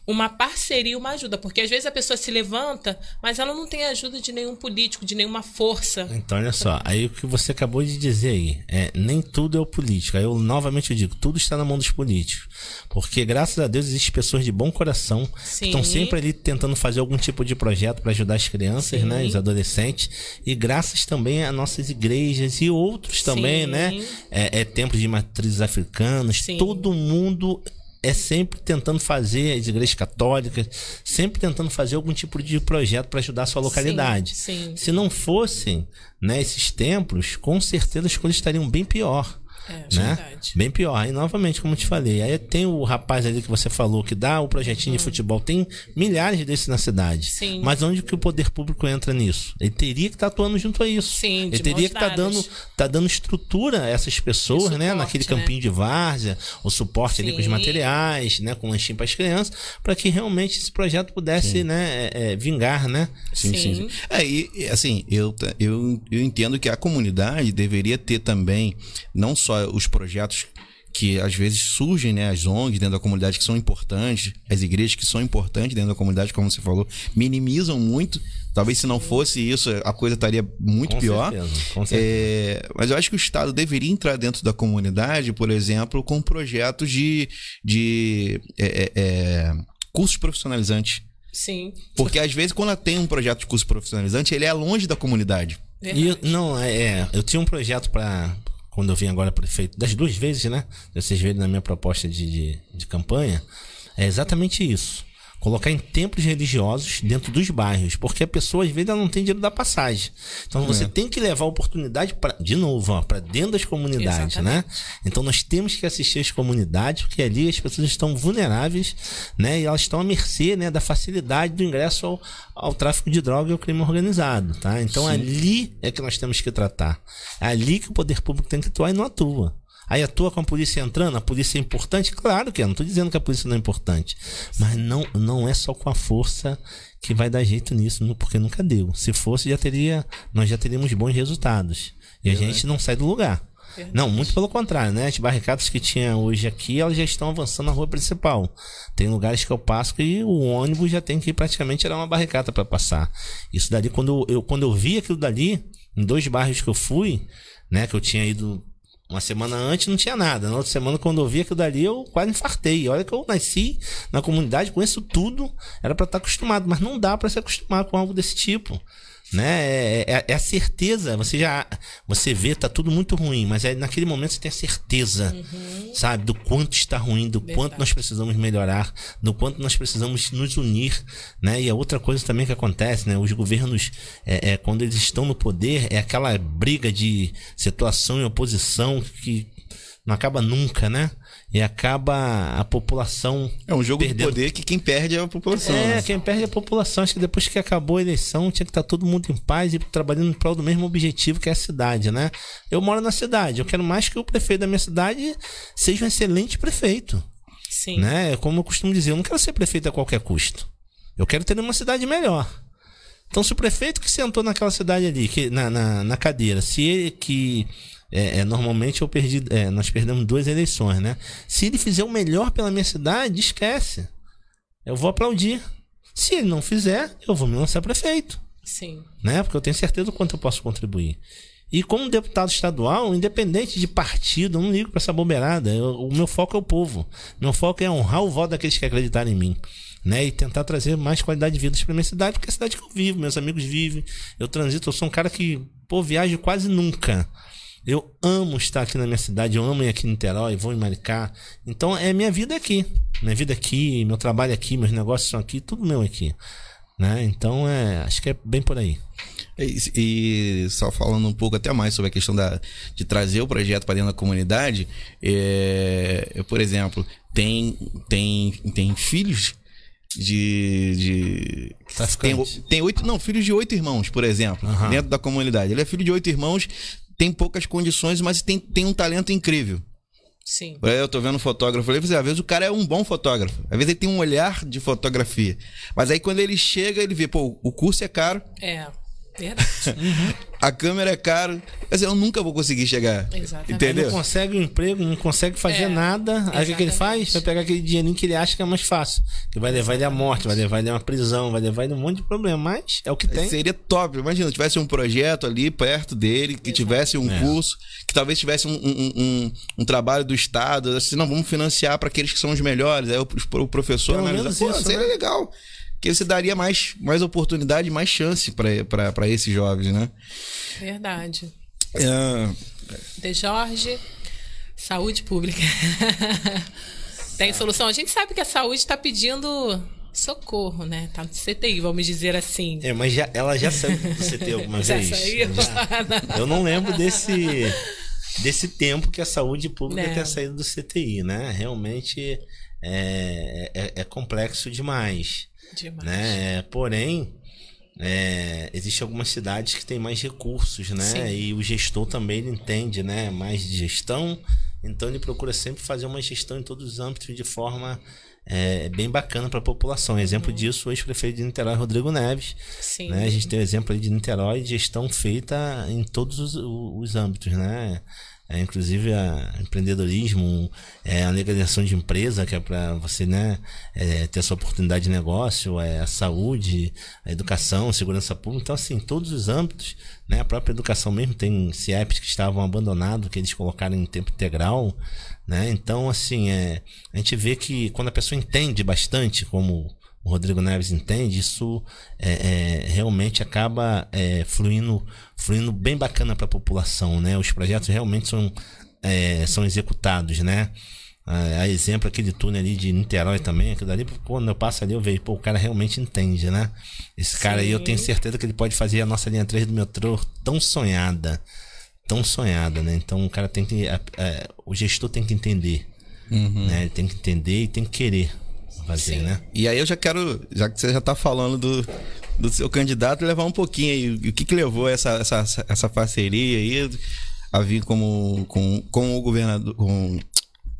uma parceria, uma ajuda, porque às vezes a pessoa se levanta, mas ela não tem ajuda de nenhum político, de nenhuma força. Então, olha só, aí o que você acabou de dizer aí, é, nem tudo é o político. Aí eu novamente digo, tudo está na mão dos políticos. Porque graças a Deus existem pessoas de bom coração Sim. que estão sempre ali tentando fazer algum tipo de projeto para ajudar as crianças, Sim. né, os adolescentes, e graças também a nossas igrejas e outros também, Sim. né, é, é templos de matrizes africanas, todo mundo é sempre tentando fazer, as igrejas católicas, sempre tentando fazer algum tipo de projeto para ajudar a sua localidade. Sim, sim. Se não fossem né, esses templos, com certeza as coisas estariam bem pior. É, né? Verdade. Bem pior. Aí, novamente, como eu te falei, aí tem o rapaz ali que você falou que dá o projetinho de futebol. Tem milhares desses na cidade. Sim. Mas onde que o poder público entra nisso? Ele teria que estar tá atuando junto a isso. Sim, Ele teria que estar tá dando, tá dando estrutura a essas pessoas, suporte, né? Naquele né? campinho de várzea, o suporte Sim. ali com os materiais, né? Com lanchinho para as crianças, para que realmente esse projeto pudesse, né? É, é, vingar, né? Sim, sim. sim. É, e assim, eu, eu, eu entendo que a comunidade deveria ter também, não só os projetos que às vezes surgem, né, as ONGs dentro da comunidade que são importantes, as igrejas que são importantes dentro da comunidade, como você falou, minimizam muito. Talvez se não fosse isso, a coisa estaria muito com pior. Certeza, com certeza. É, mas eu acho que o Estado deveria entrar dentro da comunidade, por exemplo, com projetos de, de é, é, é cursos profissionalizantes. Sim. Porque às vezes, quando ela tem um projeto de curso profissionalizante, ele é longe da comunidade. E, não, é, é, eu tinha um projeto para quando eu vim agora prefeito, das duas vezes, né? Vocês viram na minha proposta de, de, de campanha, é exatamente isso colocar em templos religiosos dentro dos bairros, porque a pessoa às vezes ela não tem dinheiro da passagem. Então você é. tem que levar a oportunidade para de novo, para dentro das comunidades, né? Exatamente. né? Então nós temos que assistir as comunidades, porque ali as pessoas estão vulneráveis, né? E elas estão à mercê, né, da facilidade do ingresso ao, ao tráfico de droga e ao crime organizado, tá? Então Sim. ali é que nós temos que tratar. É ali que o poder público tem que atuar e não atua. Aí atua com a polícia entrando, a polícia é importante? Claro que é, não estou dizendo que a polícia não é importante. Mas não, não é só com a força que vai dar jeito nisso, porque nunca deu. Se fosse, já teria, nós já teríamos bons resultados. E a gente não sai do lugar. Não, muito pelo contrário, né? As barricadas que tinha hoje aqui, elas já estão avançando na rua principal. Tem lugares que eu passo que o ônibus já tem que praticamente tirar uma barricada para passar. Isso dali, quando eu, quando eu vi aquilo dali, em dois bairros que eu fui, né? Que eu tinha ido uma semana antes não tinha nada. Na outra semana, quando eu vi aquilo dali, eu quase infartei. Olha que eu nasci na comunidade, conheço tudo, era para estar acostumado, mas não dá para se acostumar com algo desse tipo né? É, é, é, a certeza. Você já você vê tá tudo muito ruim, mas é naquele momento você tem a certeza, uhum. sabe, do quanto está ruim, do Verdade. quanto nós precisamos melhorar, do quanto nós precisamos nos unir, né? E a outra coisa também que acontece, né? Os governos, é, é quando eles estão no poder, é aquela briga de situação e oposição que não acaba nunca, né? e acaba a população. É um jogo perdendo. de poder que quem perde é a população. É, né? quem perde é a população. Acho que depois que acabou a eleição tinha que estar todo mundo em paz e trabalhando em prol do mesmo objetivo que é a cidade, né? Eu moro na cidade, eu quero mais que o prefeito da minha cidade seja um excelente prefeito. Sim. Né? Como eu costumo dizer, eu não quero ser prefeito a qualquer custo. Eu quero ter uma cidade melhor. Então, se o prefeito que sentou naquela cidade ali, que, na, na, na cadeira, se ele que é, é, normalmente eu perdi, é, nós perdemos duas eleições, né? Se ele fizer o melhor pela minha cidade, esquece. Eu vou aplaudir. Se ele não fizer, eu vou me lançar prefeito. Sim. Né? Porque eu tenho certeza do quanto eu posso contribuir. E como deputado estadual, independente de partido, eu não ligo para essa bobeirada. Eu, o meu foco é o povo. Meu foco é honrar o voto daqueles que acreditaram em mim. Né, e tentar trazer mais qualidade de vida para minha cidade, porque é a cidade que eu vivo, meus amigos vivem, eu transito, eu sou um cara que, pô, viajo quase nunca. Eu amo estar aqui na minha cidade, eu amo ir aqui em Niterói, vou em Maricá. Então é minha vida aqui. Minha vida aqui, meu trabalho aqui, meus negócios são aqui, tudo meu aqui. Né? Então é, acho que é bem por aí. E, e, só falando um pouco até mais sobre a questão da, de trazer o projeto para dentro da comunidade, é, por exemplo, tem, tem, tem filhos de. de tem, tem oito. Não, filhos de oito irmãos, por exemplo, uhum. dentro da comunidade. Ele é filho de oito irmãos, tem poucas condições, mas tem, tem um talento incrível. Sim. Eu tô vendo um fotógrafo ali, às vezes o cara é um bom fotógrafo. Às vezes ele tem um olhar de fotografia. Mas aí quando ele chega, ele vê, pô, o curso é caro, É, verdade. a câmera é cara. Dizer, eu nunca vou conseguir chegar. Exatamente. Entendeu? Não consegue um emprego, não consegue fazer É, nada. Aí o que, ele faz? exatamente. Vai pegar aquele dinheirinho que ele acha que é mais fácil. Que vai levar ele à morte, vai levar ele a uma prisão, vai levar ele a um monte de problema. Mas é o que tem. Seria top. Imagina, tivesse um projeto ali perto dele, que tivesse um É. curso, que talvez tivesse um, um, um- um trabalho do Estado, assim, não, vamos financiar para aqueles que são os melhores. Aí o, o professor Pelo analisa, pô, isso, seria né? legal. Que você daria mais, mais oportunidade, mais chance para esses jovens, né? Verdade. É, De Jorge, saúde pública. Tem solução? A gente sabe que a saúde está pedindo socorro, né? Tá no CTI, vamos dizer assim. É, mas já- ela já saiu do CT alguma Já vez? saiu? Já. Eu não lembro desse, desse tempo que a saúde pública Não. tenha saído do CTI, né? Realmente é, é, é complexo demais. Demais. né? Porém, é, existem algumas cidades que têm mais recursos, né? Sim. E o gestor também ele entende, né? Mais de gestão, então ele procura sempre fazer uma gestão em todos os âmbitos de forma é, bem bacana para a população. Exemplo disso, o ex-prefeito de Niterói, Rodrigo Neves. Sim. Né? A gente tem o exemplo aí de Niterói, gestão feita em todos os, os âmbitos, né? É, inclusive a empreendedorismo, é, a legalização de empresa, que é para você né, é, ter essa oportunidade de negócio, é, a saúde, a educação, segurança pública. Então, assim, todos os âmbitos, né, a própria educação mesmo, tem CIEPs que estavam abandonados, que eles colocaram em tempo integral. Né? Então, assim, é, a gente vê que quando a pessoa entende bastante, como o Rodrigo Neves entende, isso é, é, realmente acaba é, fluindo, fluindo bem bacana para a população, né? Os projetos realmente são, é, são executados, né? A, a exemplo aquele túnel ali de Niterói também, aquilo ali, quando eu passo ali eu vejo, pô, o cara realmente entende, né? Esse cara aí eu Sim. tenho certeza que ele pode fazer a nossa linha 3 do metrô tão sonhada, tão sonhada, né? Então o cara tem que, a- a- o gestor tem que entender, né? Ele tem que entender e tem que querer fazer, Sim. né? E aí eu já quero, já que você já tá falando do, do seu candidato, levar um pouquinho aí. O que que levou essa, essa, essa parceria aí a vir como, com, com o governador, com,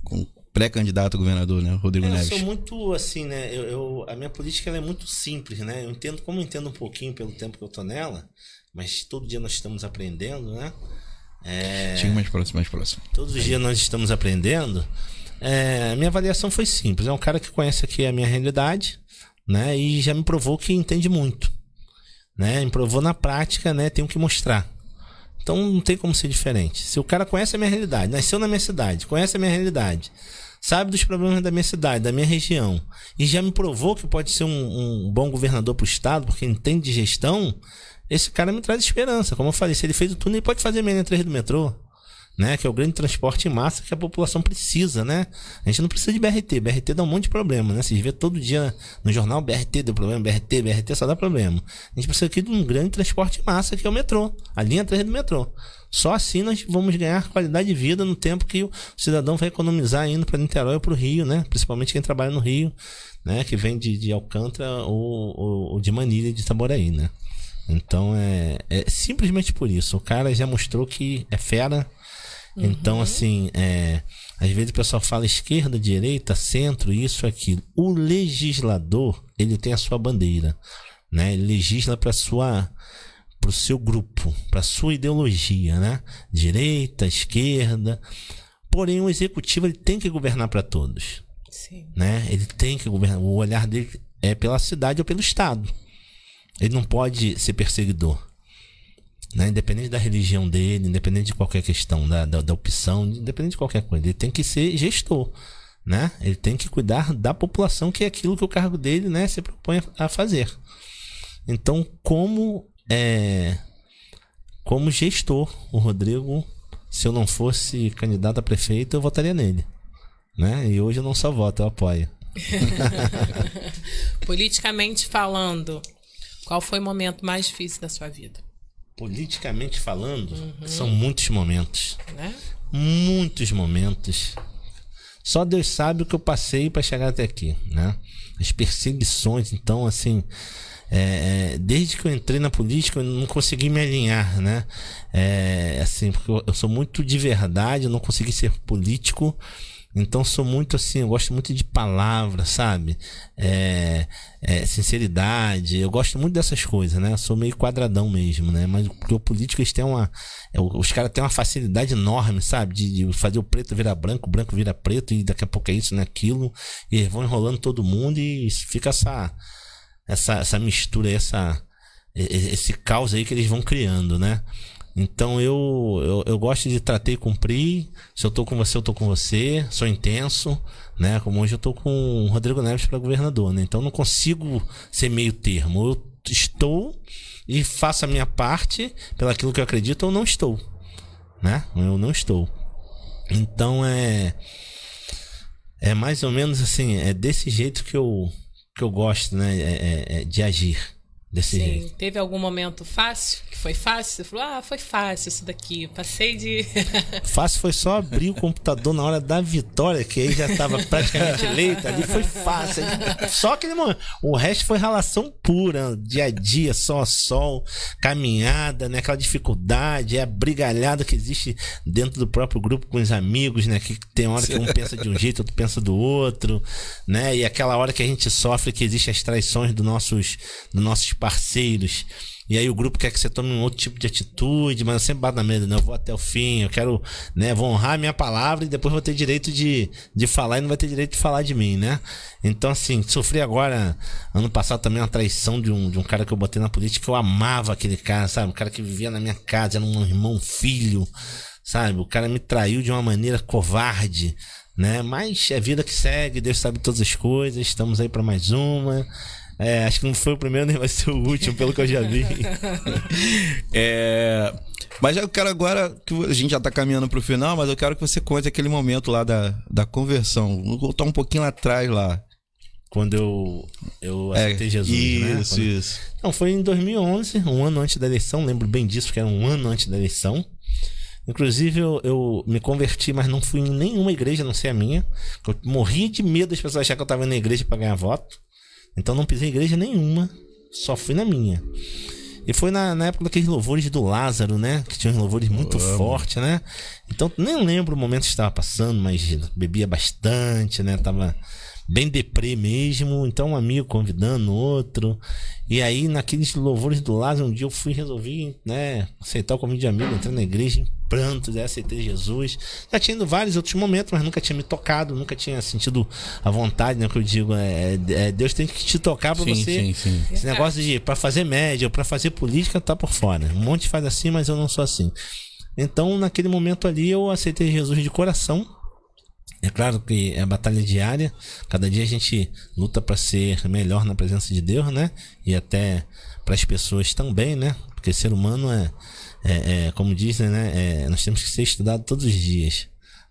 com o pré-candidato a governador, né? Rodrigo É, eu Neves. sou muito assim, né? Eu, eu- a minha política é muito simples, né? Eu entendo, como eu entendo um pouquinho pelo tempo que eu tô nela, mas todo dia nós estamos aprendendo, né? É, Chega mais próximo, mais próximo. todos os dias nós estamos aprendendo. É, minha avaliação foi simples. É um cara que conhece aqui a minha realidade, né? E já me provou que entende muito, né? Me provou na prática, né? Tenho que mostrar. Então não tem como ser diferente. Se o cara conhece a minha realidade, nasceu na minha cidade, conhece a minha realidade, sabe dos problemas da minha cidade, da minha região, e já me provou que pode ser um, um bom governador para o estado, porque entende de gestão, esse cara me traz esperança. Como eu falei, se ele fez o túnel, ele pode fazer a linha 3 do metrô. Né, que é o grande transporte em massa que a população precisa, né? A gente não precisa de BRT, BRT dá um monte de problema, né? Vocês vê todo dia no jornal BRT deu problema, BRT, BRT só dá problema. A gente precisa aqui de um grande transporte em massa que é o metrô, a linha 3 do metrô. Só assim nós vamos ganhar qualidade de vida no tempo que o cidadão vai economizar indo para Niterói ou para o Rio, né? Principalmente quem trabalha no Rio, né? Que vem de, de Alcântara ou, ou, ou de Manilha de Itaboraí, né? Então é, é simplesmente por isso. O cara já mostrou que é fera. Então, assim, é, às vezes o pessoal fala esquerda, direita, centro, isso, aquilo. O legislador, ele tem a sua bandeira, né? Ele legisla para sua para o seu grupo, para sua ideologia, né? Direita, esquerda. Porém, o executivo ele tem que governar para todos Sim. né? Ele tem que governar. O olhar dele é pela cidade ou pelo estado. Ele não pode ser perseguidor. Né? Independente da religião dele, independente de qualquer questão, da, da, da opção, independente de qualquer coisa. Ele tem que ser gestor. Né? Ele tem que cuidar da população, que é aquilo que o cargo dele né, se propõe a fazer. Então, como é, como gestor, o Rodrigo, se eu não fosse candidato a prefeito, eu votaria nele. Né? E hoje eu não só voto, eu apoio. Politicamente falando, qual foi o momento mais difícil da sua vida? Politicamente falando, são muitos momentos. Né? Muitos momentos. Só Deus sabe o que eu passei para chegar até aqui, né? As perseguições, então, assim, é, é, desde que eu entrei na política, eu não consegui me alinhar, né? É, assim, porque eu, eu sou muito de verdade, eu não consegui ser político. Então sou muito assim, eu gosto muito de palavras, sabe? É, é, sinceridade, eu gosto muito dessas coisas, né? Sou meio quadradão mesmo, né? Mas o político eles têm uma. É, os caras têm uma facilidade enorme, sabe? De, de, fazer o preto virar branco, o branco vira preto, e daqui a pouco é isso, né? Aquilo. E vão enrolando todo mundo e fica essa. Essa, essa mistura, essa, esse caos aí que eles vão criando, né? Então eu, eu, eu, gosto de tratar e cumprir. Se eu tô com você, eu tô com você. Sou intenso, né? Como hoje eu tô com o Rodrigo Neves para governador, né? Então não consigo ser meio termo. Eu estou e faço a minha parte pelaquilo que eu acredito ou não estou, né? Eu não estou. Então é é mais ou menos assim, é desse jeito que eu que eu gosto, né? É, é, é de agir desse Sim. jeito. Teve algum momento fácil? Que foi fácil? Você falou, ah, foi fácil isso daqui. Passei de. fácil foi só abrir o computador na hora da vitória, que aí já estava praticamente eleito. Ali foi fácil. Só aquele momento. O resto foi relação pura, dia a dia, sol a sol, caminhada, né? Aquela dificuldade, é a brigalhada que existe dentro do próprio grupo com os amigos, né? Que tem hora que um pensa de um jeito, outro pensa do outro, né? E aquela hora que a gente sofre que existem as traições dos nossos, dos nossos parceiros. E aí o grupo quer que você tome um outro tipo de atitude, mas eu sempre bato na mesa, né? Eu vou até o fim, eu quero, né? Vou honrar a minha palavra e depois vou ter direito de, de falar e não vai ter direito de falar de mim, né? Então, assim, sofri agora, ano passado também uma traição de um, de um cara que eu botei na política, eu amava aquele cara, sabe? Um cara que vivia na minha casa, era um irmão, filho, sabe? O cara me traiu de uma maneira covarde, né? Mas é vida que segue, Deus sabe todas as coisas, estamos aí para mais uma. É, acho que não foi o primeiro nem vai ser o último, pelo que eu já vi. é, mas eu quero agora que a gente já tá caminhando pro final, mas eu quero que você conte aquele momento lá da, da conversão. Vou voltar um pouquinho lá atrás lá. Quando eu, eu é, aceitei é, Jesus, isso, né? Isso, isso. Não, foi em 2011, um ano antes da eleição. Lembro bem disso, porque era um ano antes da eleição. Inclusive, eu, eu, me converti, mas não fui em nenhuma igreja, não sei a minha. Eu morria de medo das pessoas acharem que eu tava na igreja para ganhar voto. Então não pisei em igreja nenhuma, só fui na minha. E foi na, na época daqueles louvores do Lázaro, né? Que tinha uns louvores muito fortes, né? Então nem lembro o momento que estava passando, mas bebia bastante, né? Tava bem deprê mesmo. Então um amigo convidando outro. E aí, naqueles louvores do Lázaro, um dia eu fui resolvi, né, aceitar o convite de amigo, entrar na igreja em prantos, né, aceitei Jesus. Já tinha ido vários outros momentos, mas nunca tinha me tocado, nunca tinha sentido a vontade, né, que eu digo, é, é Deus tem que te tocar para você. Sim, sim. Esse negócio de para fazer média para fazer política tá por fora. Um monte faz assim, mas eu não sou assim. Então, naquele momento ali, eu aceitei Jesus de coração é claro que é a batalha diária. Cada dia a gente luta para ser melhor na presença de Deus, né? E até para as pessoas também, né? Porque ser humano é, é, é como dizem, né? É, nós temos que ser estudado todos os dias,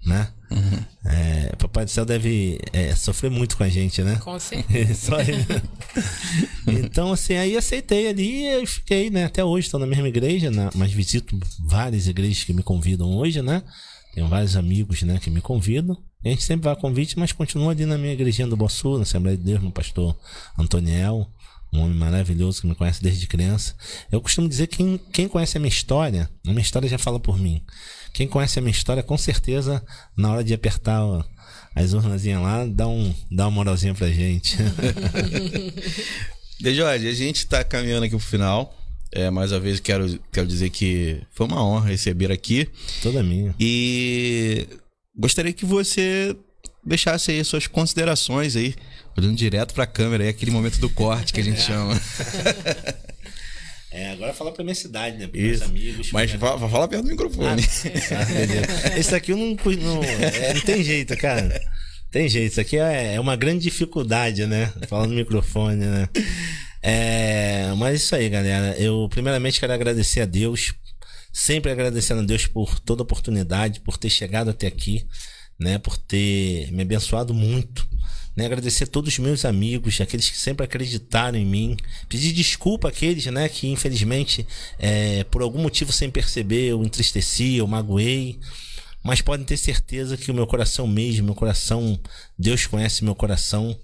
né? Uhum. É, Papai do Céu deve é, sofrer muito com a gente, né? Com certeza. então, assim, aí aceitei ali e fiquei, né? Até hoje estou na mesma igreja, né? mas visito várias igrejas que me convidam hoje, né? Tenho vários amigos, né, que me convidam. A gente sempre vai a convite, mas continua ali na minha igrejinha do Bossu, na Assembleia de Deus, no pastor Antoniel, um homem maravilhoso que me conhece desde criança. Eu costumo dizer que quem, quem conhece a minha história, a minha história já fala por mim. Quem conhece a minha história, com certeza, na hora de apertar ó, as urnazinhas lá, dá, um, dá uma moralzinha pra gente. De Jorge, a gente tá caminhando aqui pro final. É, mais uma vez quero, quero dizer que foi uma honra receber aqui. Toda minha. E gostaria que você deixasse aí suas considerações aí, olhando direto para a câmera aí, aquele momento do corte que a gente é. chama. É, agora fala pra minha cidade, né? Para meus amigos. Mas fala, fala perto do microfone. Ah, Esse aqui eu não, não, é, não tem jeito, cara. Tem jeito. Isso aqui é, é uma grande dificuldade, né? Falando no microfone, né? É, mas isso aí, galera. Eu primeiramente quero agradecer a Deus, sempre agradecendo a Deus por toda oportunidade, por ter chegado até aqui, né? Por ter me abençoado muito. Né, agradecer a todos os meus amigos, aqueles que sempre acreditaram em mim. Pedir desculpa àqueles, né, que infelizmente, é, por algum motivo sem perceber, eu entristeci, eu magoei. mas podem ter certeza que o meu coração mesmo, meu coração, Deus conhece meu coração,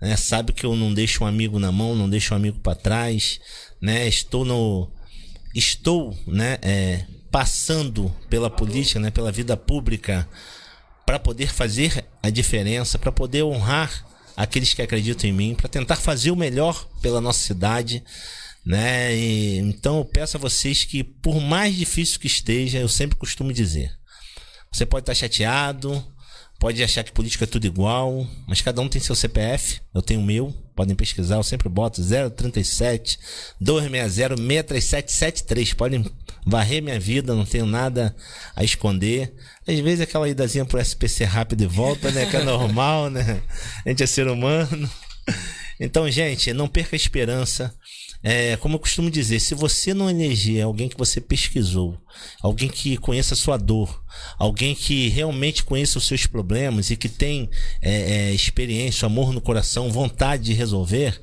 né? Sabe que eu não deixo um amigo na mão, não deixo um amigo para trás, né? Estou no estou, né, é, passando pela política, né, pela vida pública para poder fazer a diferença, para poder honrar aqueles que acreditam em mim, para tentar fazer o melhor pela nossa cidade, né? E, então eu peço a vocês que, por mais difícil que esteja, eu sempre costumo dizer: você pode estar chateado, pode achar que política é tudo igual, mas cada um tem seu CPF, eu tenho o meu, podem pesquisar, eu sempre boto 037 260 63773, podem varrer minha vida, não tenho nada a esconder. Às vezes aquela idazinha pro SPC rápido e volta, né, que é normal, né? A gente é ser humano. Então, gente, não perca a esperança. É, como eu costumo dizer, se você não eleger alguém que você pesquisou, alguém que conheça a sua dor, alguém que realmente conheça os seus problemas e que tem é, é, experiência, amor no coração, vontade de resolver,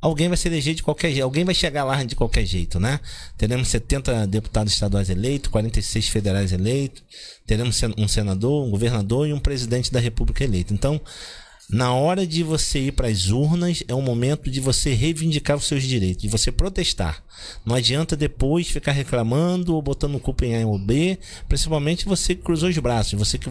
alguém vai se eleger de qualquer jeito, alguém vai chegar lá de qualquer jeito, né? Teremos 70 deputados estaduais eleitos, 46 federais eleitos, teremos um senador, um governador e um presidente da república eleito. Então, na hora de você ir para as urnas, é o momento de você reivindicar os seus direitos, de você protestar. Não adianta depois ficar reclamando ou botando culpa em A ou B, principalmente você que cruzou os braços, você que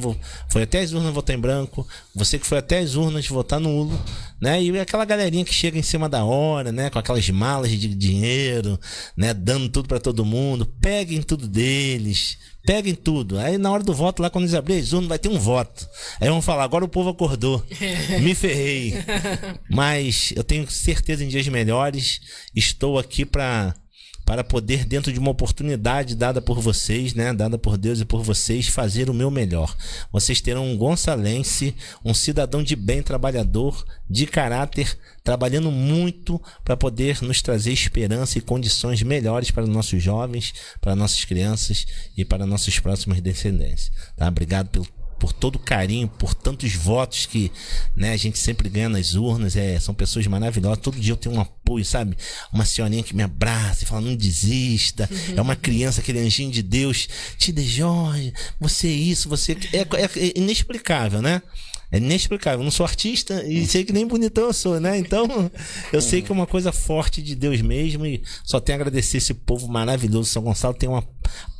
foi até as urnas votar em branco, você que foi até as urnas votar nulo, né? E aquela galerinha que chega em cima da hora, né, com aquelas malas de dinheiro, né, dando tudo para todo mundo, peguem tudo deles, peguem tudo. Aí na hora do voto, lá quando eles abrirem as urnas, vai ter um voto. Aí vão falar, agora o povo acordou. Me ferrei. Mas eu tenho certeza em dias melhores. Estou aqui para para poder, dentro de uma oportunidade dada por vocês, né, dada por Deus e por vocês, fazer o meu melhor. Vocês terão um gonçalense, um cidadão de bem, trabalhador, de caráter, trabalhando muito para poder nos trazer esperança e condições melhores para nossos jovens, para nossas crianças e para nossos próximos descendentes. Tá? Obrigado pelo por todo o carinho, por tantos votos que né, a gente sempre ganha nas urnas. É, são pessoas maravilhosas. Todo dia eu tenho um apoio, sabe? Uma senhorinha que me abraça e fala: não desista. Uhum. É uma criança, aquele anjinho de Deus. Tida Jorge, você é isso, você. É, é, é inexplicável, né? É inexplicável. Eu não sou artista e sei que nem bonitão eu sou, né? Então, eu sei que é uma coisa forte de Deus mesmo e só tenho a agradecer esse povo maravilhoso. São Gonçalo tem uma.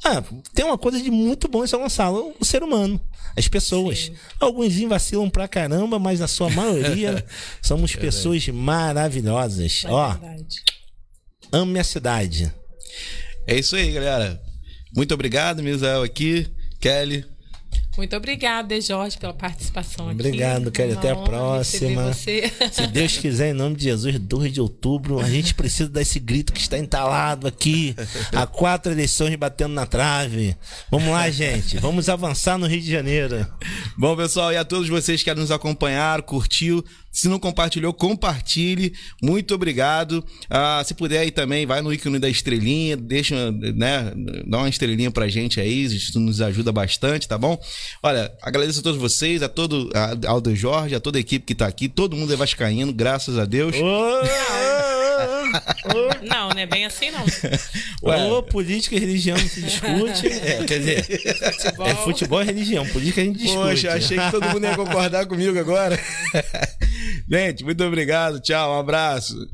Ah, tem uma coisa de muito bom em São Gonçalo: o ser humano, as pessoas. Sim. Alguns vacilam pra caramba, mas na sua maioria somos é pessoas maravilhosas. É Ó, ame a cidade. É isso aí, galera. Muito obrigado, Misael aqui. Kelly, muito obrigada, Jorge, pela participação aqui. Obrigado, Kelly. Até a próxima. Se Deus quiser, em nome de Jesus, 2 de outubro, a gente precisa dar esse grito que está entalado aqui. Há quatro eleições batendo na trave. Vamos lá, gente. Vamos avançar no Rio de Janeiro. Bom, pessoal, e a todos vocês que nos acompanharam, curtiu, se não compartilhou, compartilhe. Muito obrigado. Ah, se puder aí também, vai no ícone da estrelinha, deixa, né, dá uma estrelinha pra gente aí, isso nos ajuda bastante, tá bom? Olha, agradeço a todos vocês, a todo, a, Jorge, a toda a equipe que tá aqui, todo mundo é vascaíno, graças a Deus. Não, não é bem assim, não. Ué, Ô, política e religião não se discute. É, quer dizer, futebol. é futebol e religião. Política a gente discute. Poxa, achei que todo mundo ia concordar comigo agora. Gente, muito obrigado. Tchau, um abraço.